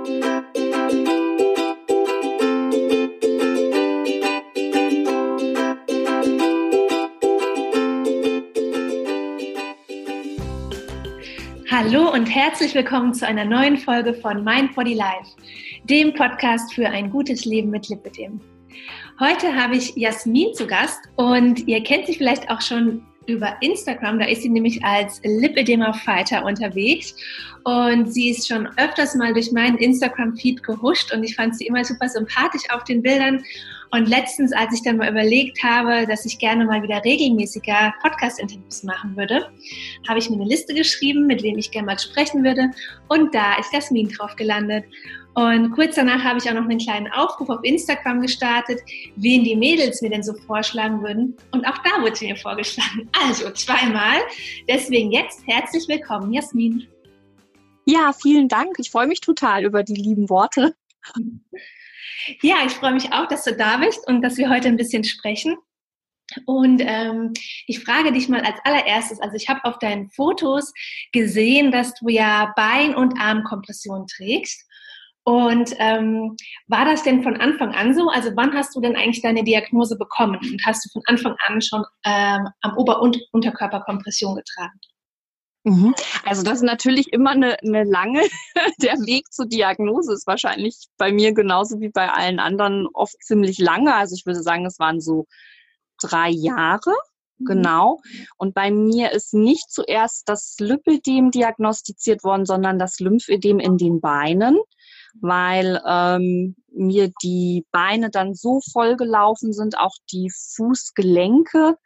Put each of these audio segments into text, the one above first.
Hallo und herzlich willkommen zu einer neuen Folge von Mind Body Life, dem Podcast für ein gutes Leben mit Lipidem. Heute habe ich Jasmin zu Gast und ihr kennt sie vielleicht auch schon über Instagram. Da ist sie nämlich als Lipidema Fighter unterwegs und sie ist schon öfters mal durch meinen Instagram-Feed gehuscht und ich fand sie immer super sympathisch auf den Bildern. Und letztens, als ich dann mal überlegt habe, dass ich gerne mal wieder regelmäßiger Podcast-Interviews machen würde, habe ich mir eine Liste geschrieben, mit wem ich gerne mal sprechen würde. Und da ist Jasmin drauf gelandet. Und kurz danach habe ich auch noch einen kleinen Aufruf auf Instagram gestartet, wen die Mädels mir denn so vorschlagen würden. Und auch da wurde sie mir vorgeschlagen. Also zweimal. Deswegen jetzt herzlich willkommen, Jasmin. Ja, vielen Dank. Ich freue mich total über die lieben Worte. Ja, ich freue mich auch, dass du da bist und dass wir heute ein bisschen sprechen. Und ähm, ich frage dich mal als allererstes, also ich habe auf deinen Fotos gesehen, dass du ja Bein- und Armkompression trägst. Und ähm, war das denn von Anfang an so? Also wann hast du denn eigentlich deine Diagnose bekommen? Und hast du von Anfang an schon ähm, am Ober- und Unterkörper Kompression getragen? Mhm. Also das ist natürlich immer eine, eine lange, der Weg zur Diagnose ist wahrscheinlich bei mir genauso wie bei allen anderen oft ziemlich lange. Also ich würde sagen, es waren so drei Jahre. Mhm. Genau. Und bei mir ist nicht zuerst das Lipödem diagnostiziert worden, sondern das Lymphödem in den Beinen, weil ähm, mir die Beine dann so vollgelaufen sind, auch die Fußgelenke,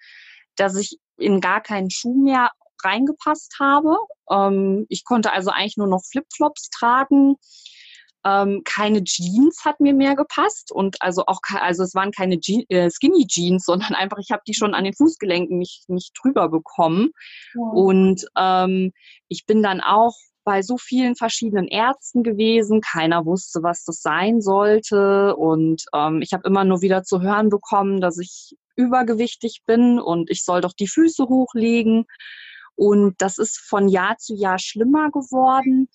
dass ich in gar keinen Schuh mehr reingepasst habe. Ähm, ich konnte also eigentlich nur noch Flipflops tragen. Ähm, keine Jeans hat mir mehr gepasst und also auch also es waren keine Je äh, Skinny Jeans, sondern einfach ich habe die schon an den Fußgelenken nicht nicht drüber bekommen ja. und ähm, ich bin dann auch bei so vielen verschiedenen Ärzten gewesen. Keiner wusste, was das sein sollte. Und ähm, ich habe immer nur wieder zu hören bekommen, dass ich übergewichtig bin und ich soll doch die Füße hochlegen. Und das ist von Jahr zu Jahr schlimmer geworden.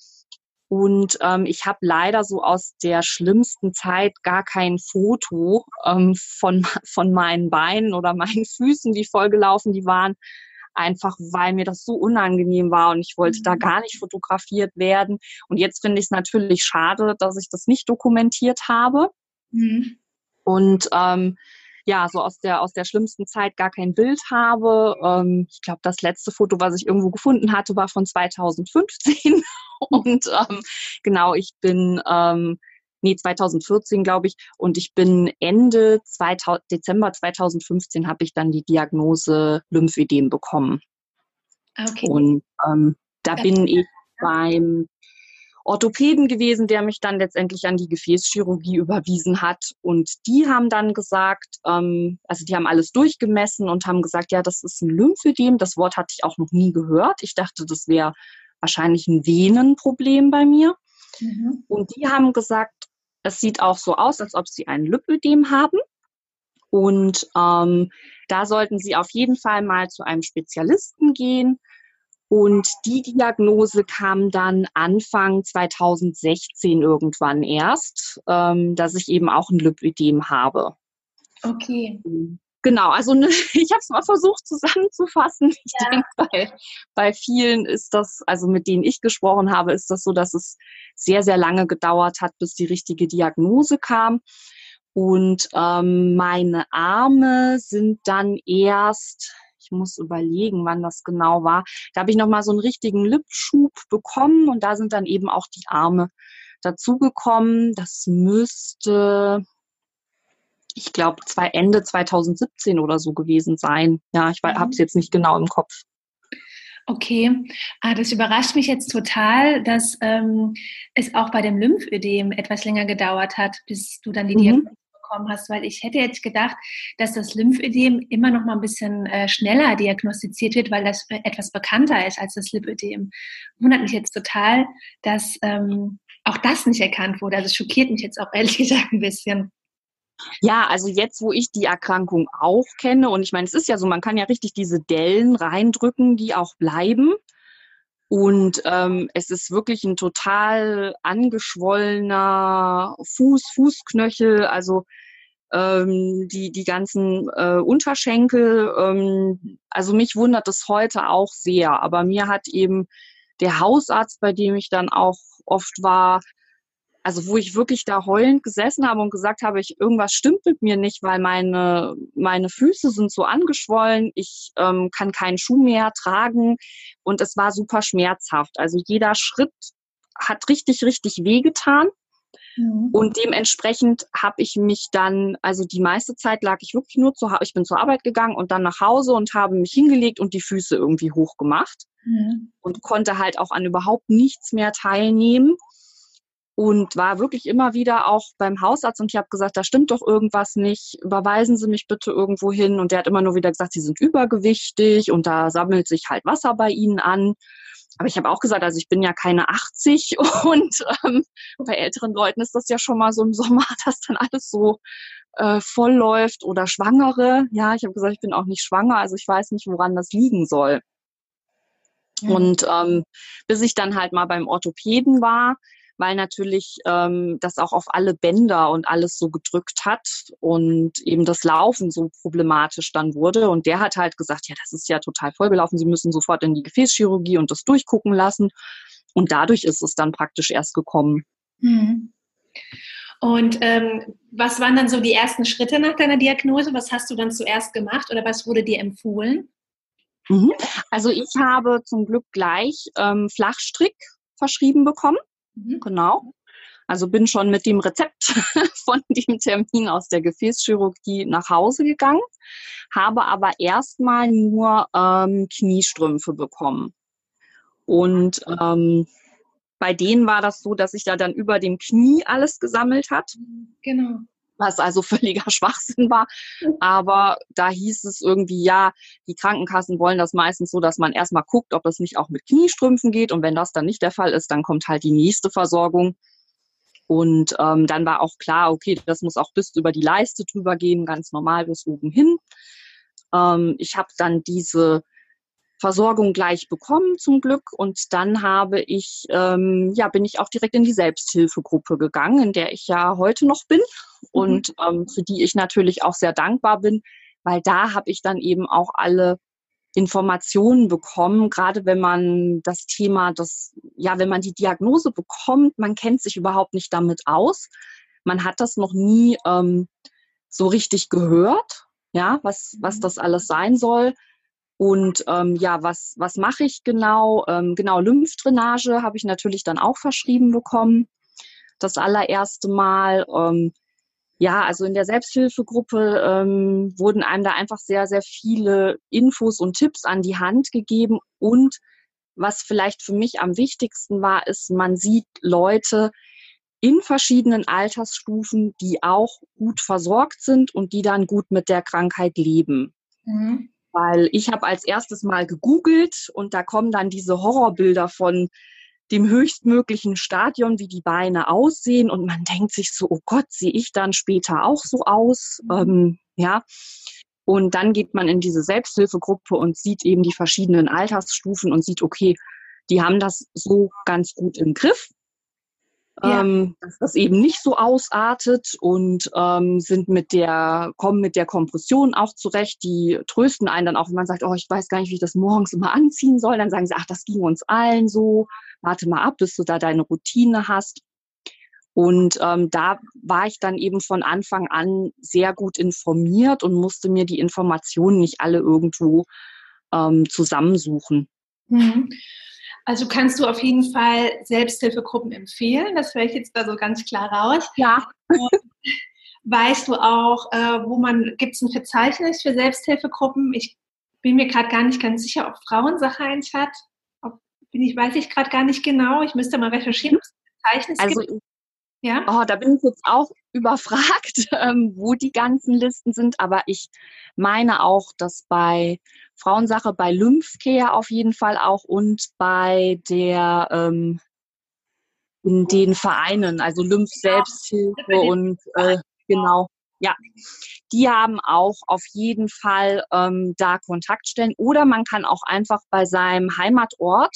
Und ähm, ich habe leider so aus der schlimmsten Zeit gar kein Foto ähm, von, von meinen Beinen oder meinen Füßen, die vollgelaufen die waren. Einfach weil mir das so unangenehm war und ich wollte da mhm. gar nicht fotografiert werden. Und jetzt finde ich es natürlich schade, dass ich das nicht dokumentiert habe. Mhm. Und ähm, ja, so aus der, aus der schlimmsten Zeit gar kein Bild habe. Ähm, ich glaube, das letzte Foto, was ich irgendwo gefunden hatte, war von 2015. Und ähm, genau, ich bin, ähm, nee, 2014, glaube ich, und ich bin Ende 2000, Dezember 2015 habe ich dann die Diagnose Lymphödem bekommen. Okay. Und ähm, da bin ich beim Orthopäden gewesen, der mich dann letztendlich an die Gefäßchirurgie überwiesen hat. Und die haben dann gesagt, ähm, also die haben alles durchgemessen und haben gesagt, ja, das ist ein Lymphödem. Das Wort hatte ich auch noch nie gehört. Ich dachte, das wäre wahrscheinlich ein Venenproblem bei mir. Mhm. Und die haben gesagt, es sieht auch so aus, als ob sie ein Lipödem haben. Und ähm, da sollten sie auf jeden Fall mal zu einem Spezialisten gehen. Und die Diagnose kam dann Anfang 2016 irgendwann erst, ähm, dass ich eben auch ein Lipödem habe. Okay. Genau, also ne, ich habe es mal versucht zusammenzufassen. Ich ja. denke, bei, bei vielen ist das, also mit denen ich gesprochen habe, ist das so, dass es sehr, sehr lange gedauert hat, bis die richtige Diagnose kam. Und ähm, meine Arme sind dann erst, ich muss überlegen, wann das genau war. Da habe ich nochmal so einen richtigen Lipschub bekommen und da sind dann eben auch die Arme dazugekommen. Das müsste, ich glaube, Ende 2017 oder so gewesen sein. Ja, ich mhm. habe es jetzt nicht genau im Kopf. Okay, ah, das überrascht mich jetzt total, dass ähm, es auch bei dem Lymphödem etwas länger gedauert hat, bis du dann die mhm. Diagnose bekommen hast, weil ich hätte jetzt gedacht, dass das Lymphödem immer noch mal ein bisschen äh, schneller diagnostiziert wird, weil das äh, etwas bekannter ist als das Lipödem. Wundert mich jetzt total, dass ähm, auch das nicht erkannt wurde. Also es schockiert mich jetzt auch ehrlich gesagt ein bisschen. Ja, also jetzt, wo ich die Erkrankung auch kenne, und ich meine, es ist ja so, man kann ja richtig diese Dellen reindrücken, die auch bleiben. Und ähm, es ist wirklich ein total angeschwollener Fuß, Fußknöchel, also ähm, die, die ganzen äh, Unterschenkel. Ähm, also mich wundert es heute auch sehr, aber mir hat eben der Hausarzt, bei dem ich dann auch oft war, also wo ich wirklich da heulend gesessen habe und gesagt habe, ich, irgendwas stimmt mit mir nicht, weil meine, meine Füße sind so angeschwollen, ich ähm, kann keinen Schuh mehr tragen und es war super schmerzhaft. Also jeder Schritt hat richtig, richtig wehgetan. Mhm. Und dementsprechend habe ich mich dann, also die meiste Zeit lag ich wirklich nur zu, ich bin zur Arbeit gegangen und dann nach Hause und habe mich hingelegt und die Füße irgendwie hochgemacht mhm. und konnte halt auch an überhaupt nichts mehr teilnehmen und war wirklich immer wieder auch beim Hausarzt und ich habe gesagt, da stimmt doch irgendwas nicht, überweisen Sie mich bitte irgendwo hin. Und der hat immer nur wieder gesagt, Sie sind übergewichtig und da sammelt sich halt Wasser bei Ihnen an. Aber ich habe auch gesagt, also ich bin ja keine 80 und ähm, bei älteren Leuten ist das ja schon mal so im Sommer, dass dann alles so äh, voll läuft oder Schwangere. Ja, ich habe gesagt, ich bin auch nicht schwanger, also ich weiß nicht, woran das liegen soll. Mhm. Und ähm, bis ich dann halt mal beim Orthopäden war, weil natürlich ähm, das auch auf alle Bänder und alles so gedrückt hat und eben das Laufen so problematisch dann wurde. Und der hat halt gesagt, ja, das ist ja total vollgelaufen, Sie müssen sofort in die Gefäßchirurgie und das durchgucken lassen. Und dadurch ist es dann praktisch erst gekommen. Hm. Und ähm, was waren dann so die ersten Schritte nach deiner Diagnose? Was hast du dann zuerst gemacht oder was wurde dir empfohlen? Mhm. Also ich habe zum Glück gleich ähm, Flachstrick verschrieben bekommen. Mhm. Genau. Also bin schon mit dem Rezept von dem Termin aus der Gefäßchirurgie nach Hause gegangen, habe aber erstmal nur ähm, Kniestrümpfe bekommen. Und ähm, bei denen war das so, dass sich da dann über dem Knie alles gesammelt hat. Genau. Was also völliger Schwachsinn war. Aber da hieß es irgendwie, ja, die Krankenkassen wollen das meistens so, dass man erstmal guckt, ob das nicht auch mit Kniestrümpfen geht. Und wenn das dann nicht der Fall ist, dann kommt halt die nächste Versorgung. Und ähm, dann war auch klar, okay, das muss auch bis über die Leiste drüber gehen, ganz normal bis oben hin. Ähm, ich habe dann diese Versorgung gleich bekommen zum Glück und dann habe ich ähm, ja bin ich auch direkt in die Selbsthilfegruppe gegangen, in der ich ja heute noch bin mhm. und ähm, für die ich natürlich auch sehr dankbar bin, weil da habe ich dann eben auch alle Informationen bekommen, gerade wenn man das Thema, das ja, wenn man die Diagnose bekommt, man kennt sich überhaupt nicht damit aus, man hat das noch nie ähm, so richtig gehört, ja, was was mhm. das alles sein soll und ähm, ja, was, was mache ich genau? Ähm, genau, Lymphdrainage habe ich natürlich dann auch verschrieben bekommen. Das allererste Mal. Ähm, ja, also in der Selbsthilfegruppe ähm, wurden einem da einfach sehr, sehr viele Infos und Tipps an die Hand gegeben. Und was vielleicht für mich am wichtigsten war, ist, man sieht Leute in verschiedenen Altersstufen, die auch gut versorgt sind und die dann gut mit der Krankheit leben. Mhm. Weil ich habe als erstes mal gegoogelt und da kommen dann diese Horrorbilder von dem höchstmöglichen Stadion, wie die Beine aussehen und man denkt sich so, oh Gott, sehe ich dann später auch so aus? Mhm. Ähm, ja. Und dann geht man in diese Selbsthilfegruppe und sieht eben die verschiedenen Altersstufen und sieht, okay, die haben das so ganz gut im Griff ja. ähm, dass das eben nicht so ausartet und ähm, sind mit der, kommen mit der Kompression auch zurecht. Die trösten einen dann auch, wenn man sagt, oh, ich weiß gar nicht, wie ich das morgens immer anziehen soll. Dann sagen sie, ach, das ging uns allen so. Warte mal ab, bis du da deine Routine hast. Und ähm, da war ich dann eben von Anfang an sehr gut informiert und musste mir die Informationen nicht alle irgendwo ähm, zusammensuchen. Mhm. Also kannst du auf jeden Fall Selbsthilfegruppen empfehlen. Das höre ich jetzt da so ganz klar raus. Ja. weißt du auch, äh, wo man, gibt es ein Verzeichnis für Selbsthilfegruppen? Ich bin mir gerade gar nicht ganz sicher, ob Frauensache eins hat. Ob, bin ich, weiß ich gerade gar nicht genau. Ich müsste mal recherchieren, ob es ein Verzeichnis also, gibt. Ja? Oh, da bin ich jetzt auch überfragt, ähm, wo die ganzen Listen sind, aber ich meine auch, dass bei Frauensache, bei Lymphcare auf jeden Fall auch und bei der ähm, in den Vereinen, also Lymph Selbsthilfe und äh, genau, ja, die haben auch auf jeden Fall ähm, da Kontaktstellen oder man kann auch einfach bei seinem Heimatort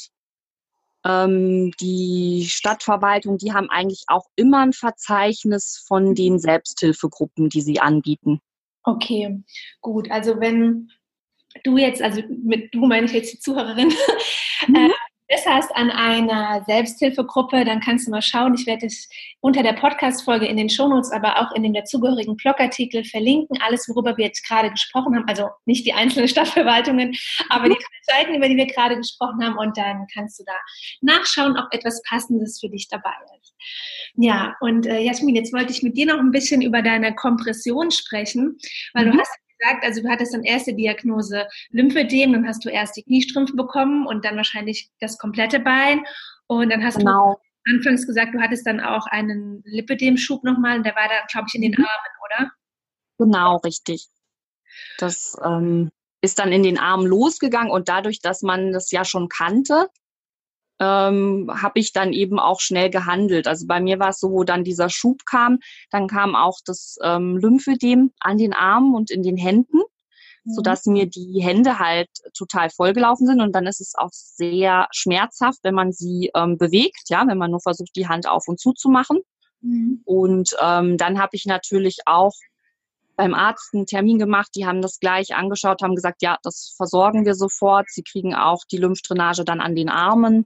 die Stadtverwaltung, die haben eigentlich auch immer ein Verzeichnis von den Selbsthilfegruppen, die sie anbieten. Okay, gut. Also wenn du jetzt, also mit du meine ich jetzt die Zuhörerin, mhm. äh, Interesse hast an einer Selbsthilfegruppe, dann kannst du mal schauen. Ich werde es unter der Podcast-Folge in den Shownotes, aber auch in den dazugehörigen Blogartikel verlinken. Alles, worüber wir jetzt gerade gesprochen haben, also nicht die einzelnen Stadtverwaltungen, aber die Seiten, über die wir gerade gesprochen haben. Und dann kannst du da nachschauen, ob etwas Passendes für dich dabei ist. Ja, und äh, Jasmin, jetzt wollte ich mit dir noch ein bisschen über deine Kompression sprechen, weil mhm. du hast gesagt, also du hattest dann erste Diagnose Lymphödem, dann hast du erst die Kniestrümpfe bekommen und dann wahrscheinlich das komplette Bein. Und dann hast genau. du anfangs gesagt, du hattest dann auch einen Lipödem-Schub nochmal und der war dann, glaube ich, in den mhm. Armen, oder? Genau, richtig. Das ähm, ist dann in den Armen losgegangen und dadurch, dass man das ja schon kannte, ähm, habe ich dann eben auch schnell gehandelt. Also bei mir war es so, wo dann dieser Schub kam, dann kam auch das ähm, Lymphödem an den Armen und in den Händen, mhm. sodass mir die Hände halt total vollgelaufen sind. Und dann ist es auch sehr schmerzhaft, wenn man sie ähm, bewegt, ja, wenn man nur versucht, die Hand auf und zu zu machen. Mhm. Und ähm, dann habe ich natürlich auch beim Arzt einen Termin gemacht, die haben das gleich angeschaut, haben gesagt, ja, das versorgen wir sofort. Sie kriegen auch die Lymphdrainage dann an den Armen.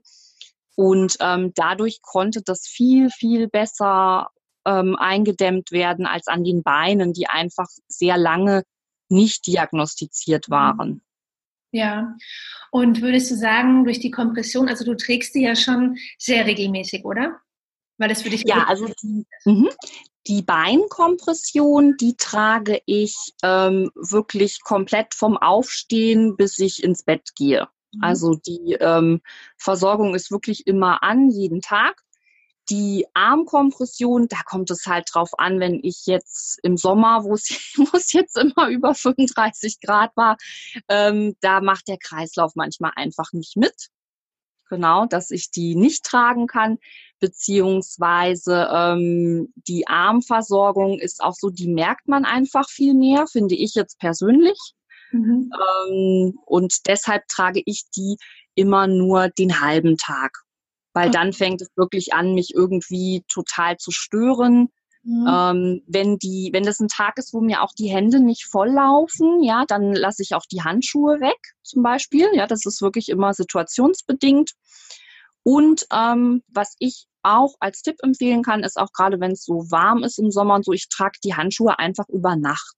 Und ähm, dadurch konnte das viel, viel besser ähm, eingedämmt werden als an den Beinen, die einfach sehr lange nicht diagnostiziert mhm. waren. Ja, und würdest du sagen, durch die Kompression, also du trägst die ja schon sehr regelmäßig, oder? Weil das für dich ja, also die, mh, die Beinkompression, die trage ich ähm, wirklich komplett vom Aufstehen, bis ich ins Bett gehe. Mhm. Also die ähm, Versorgung ist wirklich immer an, jeden Tag. Die Armkompression, da kommt es halt drauf an, wenn ich jetzt im Sommer, wo es, jetzt immer über 35 Grad war, ähm, da macht der Kreislauf manchmal einfach nicht mit. Genau, dass ich die nicht tragen kann, beziehungsweise ähm, die Armversorgung ist auch so, die merkt man einfach viel mehr, finde ich jetzt persönlich. Mhm. Ähm, und deshalb trage ich die immer nur den halben Tag. Weil okay. dann fängt es wirklich an, mich irgendwie total zu stören. Mhm. Ähm, wenn die, wenn das ein Tag ist, wo mir auch die Hände nicht volllaufen, ja, dann lasse ich auch die Handschuhe weg, zum Beispiel. Ja, das ist wirklich immer situationsbedingt. Und ähm, was ich auch als Tipp empfehlen kann, ist auch gerade, wenn es so warm ist im Sommer und so, ich trage die Handschuhe einfach über Nacht.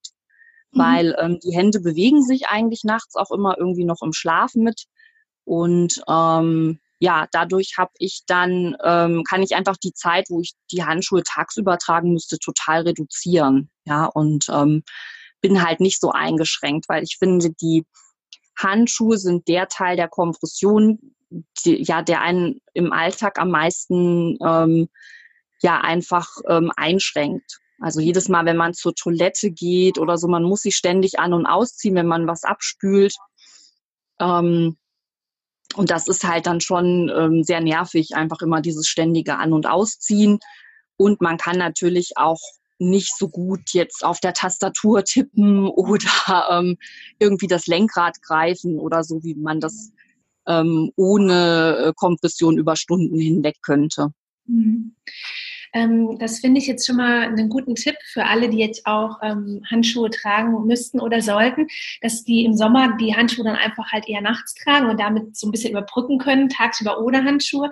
Mhm. weil ähm, die Hände bewegen sich eigentlich nachts auch immer irgendwie noch im Schlaf mit. Und ähm, ja, dadurch habe ich dann, ähm, kann ich einfach die Zeit, wo ich die Handschuhe tagsüber tragen müsste, total reduzieren. Ja, und ähm, bin halt nicht so eingeschränkt, weil ich finde, die Handschuhe sind der Teil der Kompression, die, ja, der einen im Alltag am meisten ähm, ja einfach ähm, einschränkt. Also jedes Mal, wenn man zur Toilette geht oder so, man muss sich ständig an und ausziehen, wenn man was abspült. Ähm, und das ist halt dann schon ähm, sehr nervig, einfach immer dieses ständige An- und Ausziehen. Und man kann natürlich auch nicht so gut jetzt auf der Tastatur tippen oder ähm, irgendwie das Lenkrad greifen oder so, wie man das ähm, ohne äh, Kompression über Stunden hinweg könnte. Mhm. Ähm, das finde ich jetzt schon mal einen guten Tipp für alle, die jetzt auch ähm, Handschuhe tragen müssten oder sollten, dass die im Sommer die Handschuhe dann einfach halt eher nachts tragen und damit so ein bisschen überbrücken können, tagsüber ohne Handschuhe.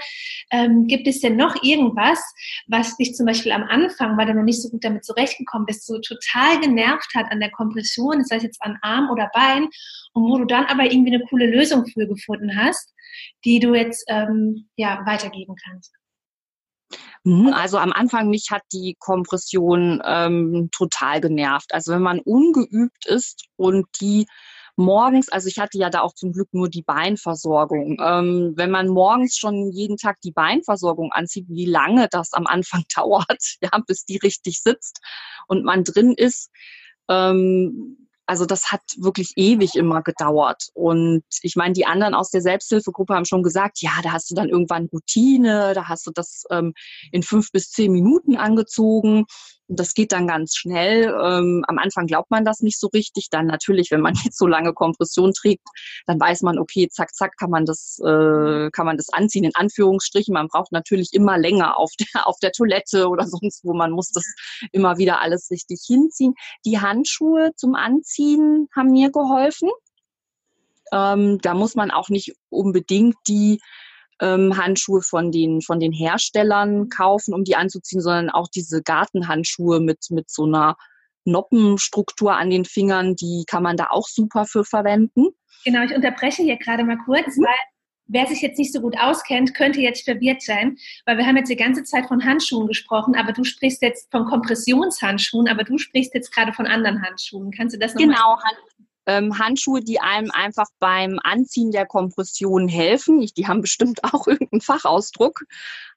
Ähm, gibt es denn noch irgendwas, was dich zum Beispiel am Anfang, weil du noch nicht so gut damit zurechtgekommen bist, so total genervt hat an der Kompression, das heißt jetzt an Arm oder Bein, und wo du dann aber irgendwie eine coole Lösung für gefunden hast, die du jetzt ähm, ja weitergeben kannst? Mhm, also am Anfang mich hat die Kompression ähm, total genervt. Also wenn man ungeübt ist und die morgens, also ich hatte ja da auch zum Glück nur die Beinversorgung. Ähm, wenn man morgens schon jeden Tag die Beinversorgung anzieht, wie lange das am Anfang dauert, ja, bis die richtig sitzt und man drin ist, ähm, also das hat wirklich ewig immer gedauert. Und ich meine, die anderen aus der Selbsthilfegruppe haben schon gesagt, ja, da hast du dann irgendwann Routine, da hast du das ähm, in fünf bis zehn Minuten angezogen. Und das geht dann ganz schnell. Ähm, am Anfang glaubt man das nicht so richtig. Dann natürlich, wenn man jetzt so lange Kompression trägt, dann weiß man, okay, zack, zack, kann man das, äh, kann man das anziehen, in Anführungsstrichen. Man braucht natürlich immer länger auf der, auf der Toilette oder sonst wo. Man muss das immer wieder alles richtig hinziehen. Die Handschuhe zum Anziehen haben mir geholfen. Ähm, da muss man auch nicht unbedingt die ähm, Handschuhe von den, von den Herstellern kaufen, um die anzuziehen, sondern auch diese Gartenhandschuhe mit, mit so einer Noppenstruktur an den Fingern, die kann man da auch super für verwenden. Genau, ich unterbreche hier gerade mal kurz, mhm. weil wer sich jetzt nicht so gut auskennt, könnte jetzt verwirrt sein, weil wir haben jetzt die ganze Zeit von Handschuhen gesprochen, aber du sprichst jetzt von Kompressionshandschuhen, aber du sprichst jetzt gerade von anderen Handschuhen. Kannst du das noch Genau, mal ähm, Handschuhe, die einem einfach beim Anziehen der Kompression helfen. Ich, die haben bestimmt auch irgendeinen Fachausdruck.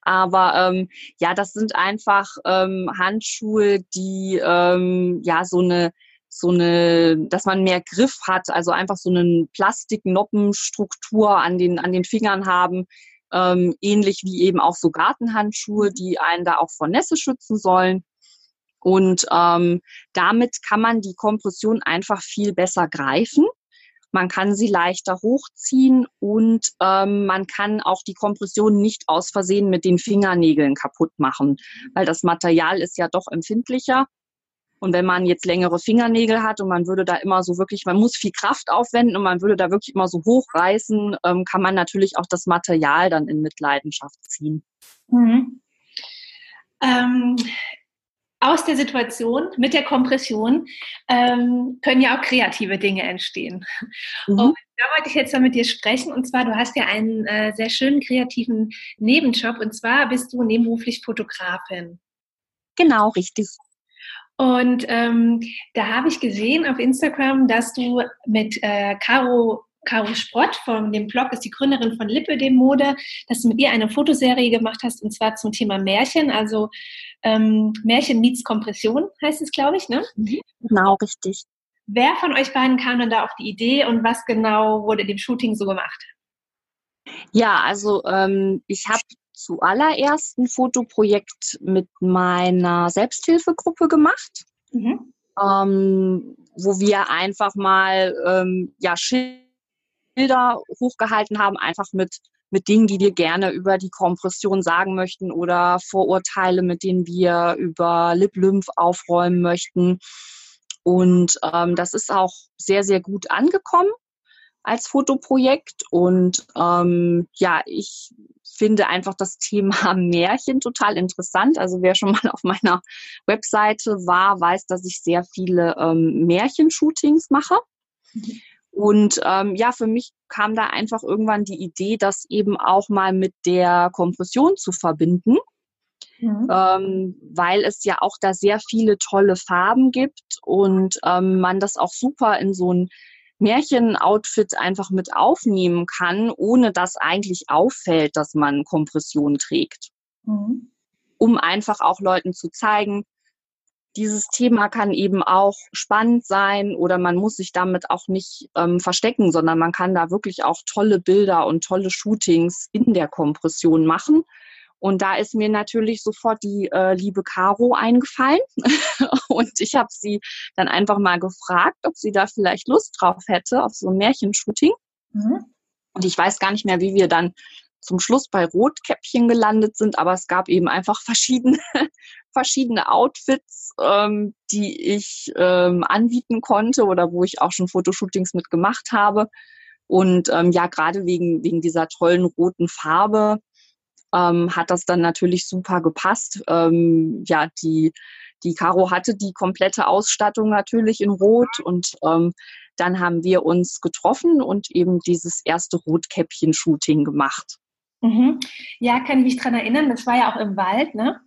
Aber ähm, ja, das sind einfach ähm, Handschuhe, die ähm, ja so eine so eine, dass man mehr Griff hat, also einfach so eine Plastiknoppenstruktur an den an den Fingern haben, ähm, ähnlich wie eben auch so Gartenhandschuhe, die einen da auch vor Nässe schützen sollen. Und ähm, damit kann man die Kompression einfach viel besser greifen. Man kann sie leichter hochziehen und ähm, man kann auch die Kompression nicht aus Versehen mit den Fingernägeln kaputt machen, weil das Material ist ja doch empfindlicher. Und wenn man jetzt längere Fingernägel hat und man würde da immer so wirklich, man muss viel Kraft aufwenden und man würde da wirklich immer so hochreißen, ähm, kann man natürlich auch das Material dann in Mitleidenschaft ziehen. Mhm. Ähm, aus der Situation mit der Kompression ähm, können ja auch kreative Dinge entstehen. Mhm. Und da wollte ich jetzt mal mit dir sprechen. Und zwar, du hast ja einen äh, sehr schönen kreativen Nebenjob. Und zwar bist du nebenberuflich Fotografin. Genau, richtig. Und ähm, da habe ich gesehen auf Instagram, dass du mit äh, Caro Caro Sprott von dem Blog ist die Gründerin von Lippe dem Mode, dass du mit ihr eine Fotoserie gemacht hast und zwar zum Thema Märchen, also ähm, Märchen meets Kompression heißt es, glaube ich, ne? Mhm. Genau, richtig. Wer von euch beiden kam denn da auf die Idee und was genau wurde in dem Shooting so gemacht? Ja, also ähm, ich habe zuallererst ein Fotoprojekt mit meiner Selbsthilfegruppe gemacht, mhm. ähm, wo wir einfach mal ähm, ja, Bilder hochgehalten haben, einfach mit, mit Dingen, die wir gerne über die Kompression sagen möchten oder Vorurteile, mit denen wir über Lip-Lymph aufräumen möchten. Und ähm, das ist auch sehr, sehr gut angekommen als Fotoprojekt. Und ähm, ja, ich finde einfach das Thema Märchen total interessant. Also wer schon mal auf meiner Webseite war, weiß, dass ich sehr viele ähm, Märchenshootings mache. Mhm. Und ähm, ja, für mich kam da einfach irgendwann die Idee, das eben auch mal mit der Kompression zu verbinden. Mhm. Ähm, weil es ja auch da sehr viele tolle Farben gibt und ähm, man das auch super in so ein Märchen-Outfit einfach mit aufnehmen kann, ohne dass eigentlich auffällt, dass man Kompression trägt. Mhm. Um einfach auch Leuten zu zeigen, dieses Thema kann eben auch spannend sein oder man muss sich damit auch nicht ähm, verstecken, sondern man kann da wirklich auch tolle Bilder und tolle Shootings in der Kompression machen. Und da ist mir natürlich sofort die äh, liebe Caro eingefallen. und ich habe sie dann einfach mal gefragt, ob sie da vielleicht Lust drauf hätte, auf so ein Märchenshooting. Mhm. Und ich weiß gar nicht mehr, wie wir dann zum Schluss bei Rotkäppchen gelandet sind, aber es gab eben einfach verschiedene, verschiedene Outfits, ähm, die ich ähm, anbieten konnte oder wo ich auch schon Fotoshootings mit gemacht habe. Und ähm, ja, gerade wegen, wegen dieser tollen roten Farbe ähm, hat das dann natürlich super gepasst. Ähm, ja, die, die Caro hatte die komplette Ausstattung natürlich in Rot und ähm, dann haben wir uns getroffen und eben dieses erste Rotkäppchen-Shooting gemacht. Mhm. Ja, kann ich mich dran erinnern. Das war ja auch im Wald, ne?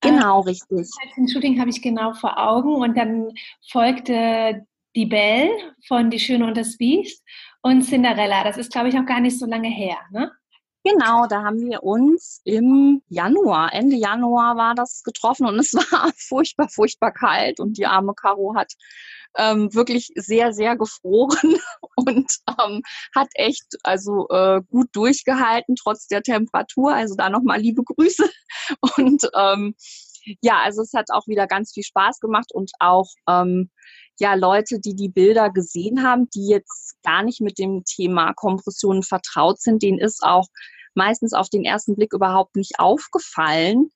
Genau, äh, richtig. Das Shooting habe ich genau vor Augen und dann folgte die Belle von Die Schöne und das Biest und Cinderella. Das ist, glaube ich, noch gar nicht so lange her, ne? Genau, da haben wir uns im Januar, Ende Januar war das getroffen und es war furchtbar, furchtbar kalt und die arme Caro hat ähm, wirklich sehr, sehr gefroren und ähm, hat echt also äh, gut durchgehalten trotz der Temperatur. Also da nochmal liebe Grüße und ähm, Ja, also es hat auch wieder ganz viel Spaß gemacht und auch ähm, ja Leute, die die Bilder gesehen haben, die jetzt gar nicht mit dem Thema Kompressionen vertraut sind, denen ist auch meistens auf den ersten Blick überhaupt nicht aufgefallen,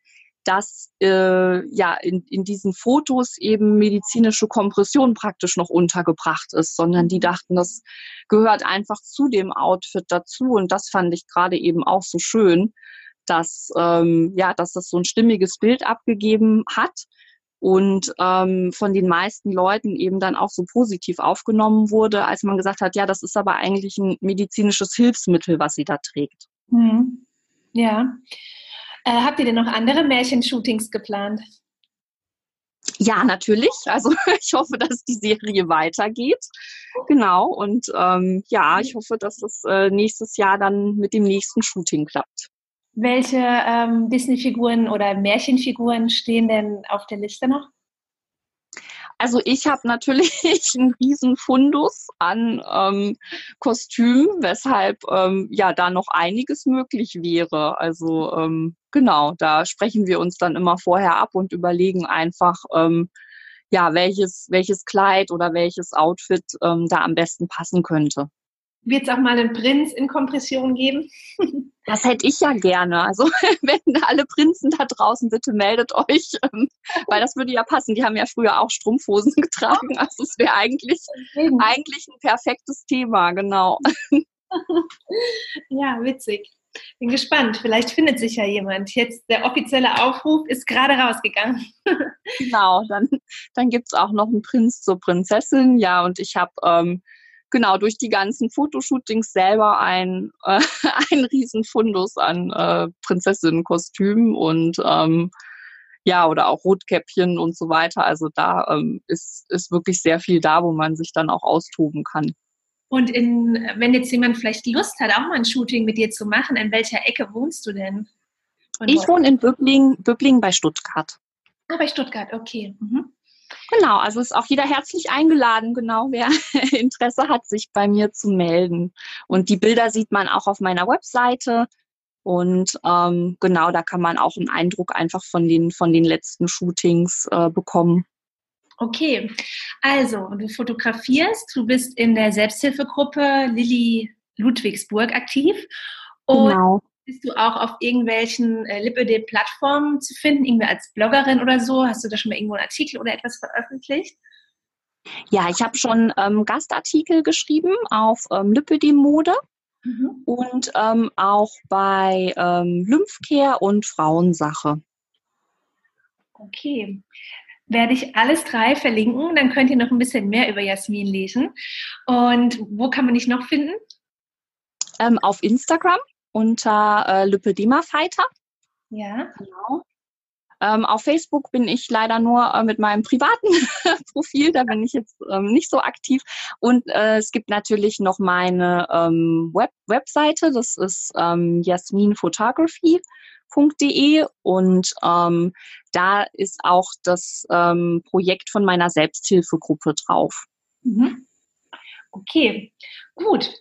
dass äh, ja in, in diesen Fotos eben medizinische Kompression praktisch noch untergebracht ist, sondern die dachten, das gehört einfach zu dem Outfit dazu. Und das fand ich gerade eben auch so schön, dass ähm, ja, dass das so ein stimmiges Bild abgegeben hat und ähm, von den meisten Leuten eben dann auch so positiv aufgenommen wurde, als man gesagt hat, ja, das ist aber eigentlich ein medizinisches Hilfsmittel, was sie da trägt. Mhm. Ja. Äh, habt ihr denn noch andere Märchenshootings geplant? Ja, natürlich. Also ich hoffe, dass die Serie weitergeht. Genau. Und ähm, ja, ich hoffe, dass es äh, nächstes Jahr dann mit dem nächsten Shooting klappt. Welche ähm, Disney-Figuren oder Märchenfiguren stehen denn auf der Liste noch? Also ich habe natürlich einen riesen Fundus an ähm, Kostümen, weshalb ähm, ja da noch einiges möglich wäre. Also ähm, genau, da sprechen wir uns dann immer vorher ab und überlegen einfach, ähm, ja, welches, welches Kleid oder welches Outfit ähm, da am besten passen könnte. Wird es auch mal einen Prinz in Kompression geben? Das hätte ich ja gerne. Also wenn alle Prinzen da draußen, bitte meldet euch, ähm, weil das würde ja passen. Die haben ja früher auch Strumpfhosen getragen. Also es wäre eigentlich, eigentlich ein perfektes Thema, genau. Ja, witzig. Bin gespannt. Vielleicht findet sich ja jemand. Jetzt der offizielle Aufruf ist gerade rausgegangen. Genau, dann, dann gibt es auch noch einen Prinz zur Prinzessin. Ja, und ich habe ähm, genau durch die ganzen Fotoshootings selber ein, äh, ein Riesenfundus an äh, Prinzessinnenkostümen und ähm, ja, oder auch Rotkäppchen und so weiter. Also da ähm, ist, ist wirklich sehr viel da, wo man sich dann auch austoben kann. Und in, wenn jetzt jemand vielleicht Lust hat, auch mal ein Shooting mit dir zu machen, in welcher Ecke wohnst du denn? ich wohne in Böblingen, Böblingen bei Stuttgart. Ah, bei Stuttgart, okay. Mhm. Genau, also ist auch jeder herzlich eingeladen, genau, wer Interesse hat, sich bei mir zu melden. Und die Bilder sieht man auch auf meiner Webseite. Und ähm, genau, da kann man auch einen Eindruck einfach von den, von den letzten Shootings äh, bekommen. Okay, also du fotografierst, du bist in der Selbsthilfegruppe Lilly Ludwigsburg aktiv. Und genau. Bist du auch auf irgendwelchen äh, Lipödem-Plattformen zu finden, irgendwie als Bloggerin oder so? Hast du da schon mal irgendwo einen Artikel oder etwas veröffentlicht? Ja, ich habe schon ähm, Gastartikel geschrieben auf ähm, Lipödem-Mode mhm. und ähm, auch bei ähm, Lymphcare und Frauensache. Okay. Werde ich alles drei verlinken, dann könnt ihr noch ein bisschen mehr über Jasmin lesen. Und wo kann man dich noch finden? Ähm, auf Instagram unter äh, Lipödema Fighter. Ja. Genau. Ähm, auf Facebook bin ich leider nur äh, mit meinem privaten Profil, da bin ich jetzt ähm, nicht so aktiv. Und äh, es gibt natürlich noch meine ähm, Web Webseite, das ist ähm, jasminphotography.de und ähm, da ist auch das ähm, Projekt von meiner Selbsthilfegruppe drauf. Mhm. Okay, gut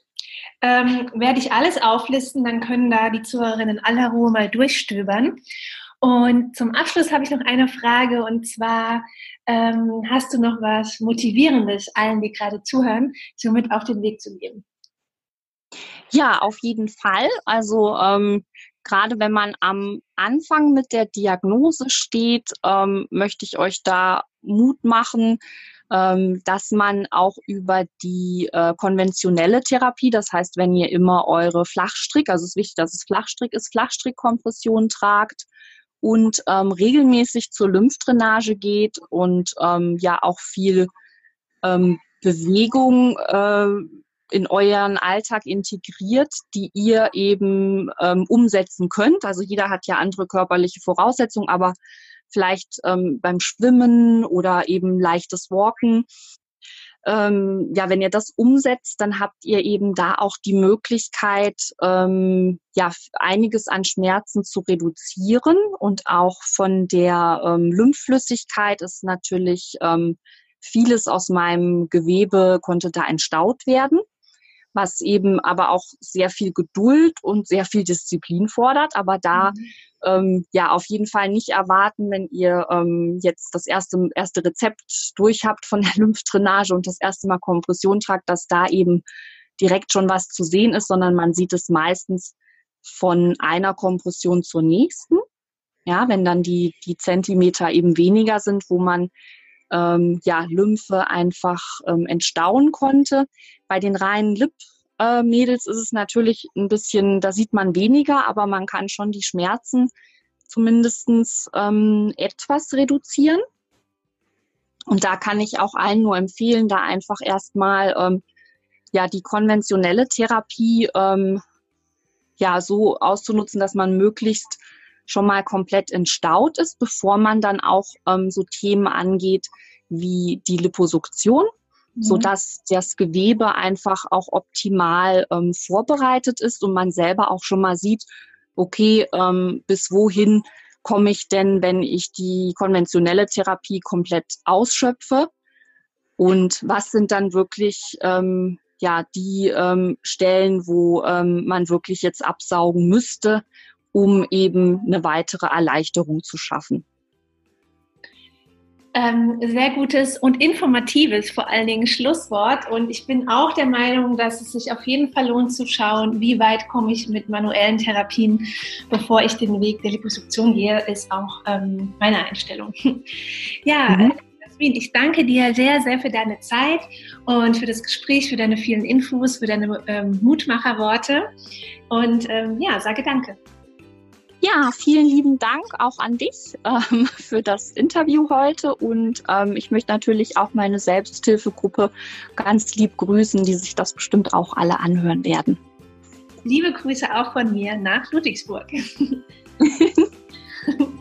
ähm, werde ich alles auflisten, dann können da die Zuhörerinnen aller Ruhe mal durchstöbern. Und zum Abschluss habe ich noch eine Frage und zwar, ähm, hast du noch was Motivierendes allen, die gerade zuhören, so mit auf den Weg zu geben? Ja, auf jeden Fall. Also ähm, gerade wenn man am Anfang mit der Diagnose steht, ähm, möchte ich euch da Mut machen, dass man auch über die äh, konventionelle Therapie, das heißt, wenn ihr immer eure Flachstrick, also es ist wichtig, dass es Flachstrick ist, Flachstrickkompression tragt und ähm, regelmäßig zur Lymphdrainage geht und ähm, ja auch viel ähm, Bewegung äh, in euren Alltag integriert, die ihr eben ähm, umsetzen könnt. Also jeder hat ja andere körperliche Voraussetzungen, aber vielleicht ähm, beim Schwimmen oder eben leichtes Walken. Ähm, ja, wenn ihr das umsetzt, dann habt ihr eben da auch die Möglichkeit, ähm, ja, einiges an Schmerzen zu reduzieren und auch von der ähm, Lymphflüssigkeit ist natürlich ähm, vieles aus meinem Gewebe konnte da entstaut werden. Was eben aber auch sehr viel Geduld und sehr viel Disziplin fordert. Aber da mhm. ähm, ja auf jeden Fall nicht erwarten, wenn ihr ähm, jetzt das erste, erste Rezept durch habt von der Lymphdrainage und das erste Mal Kompression tragt, dass da eben direkt schon was zu sehen ist, sondern man sieht es meistens von einer Kompression zur nächsten. Ja, wenn dann die, die Zentimeter eben weniger sind, wo man ähm, ja, Lymphe einfach ähm, entstauen konnte. Bei den reinen Lip-Mädels ist es natürlich ein bisschen, da sieht man weniger, aber man kann schon die Schmerzen zumindest ähm, etwas reduzieren. Und da kann ich auch allen nur empfehlen, da einfach erstmal ähm, ja die konventionelle Therapie ähm, ja so auszunutzen, dass man möglichst schon mal komplett entstaut ist, bevor man dann auch ähm, so Themen angeht wie die Liposuktion, mhm. so dass das Gewebe einfach auch optimal ähm, vorbereitet ist und man selber auch schon mal sieht, okay, ähm, bis wohin komme ich denn, wenn ich die konventionelle Therapie komplett ausschöpfe? Und was sind dann wirklich ähm, ja die ähm, Stellen, wo ähm, man wirklich jetzt absaugen müsste, um eben eine weitere Erleichterung zu schaffen. Ähm, sehr gutes und informatives vor allen Dingen Schlusswort. Und ich bin auch der Meinung, dass es sich auf jeden Fall lohnt zu schauen, wie weit komme ich mit manuellen Therapien, bevor ich den Weg der Liposuktion gehe, ist auch ähm, meine Einstellung. ja, mhm. ich danke dir sehr, sehr für deine Zeit und für das Gespräch, für deine vielen Infos, für deine ähm, Mutmacherworte. Und ähm, ja, sage danke. Ja, vielen lieben Dank auch an dich ähm, für das Interview heute und ähm, ich möchte natürlich auch meine Selbsthilfegruppe ganz lieb grüßen, die sich das bestimmt auch alle anhören werden. Liebe Grüße auch von mir nach Ludwigsburg.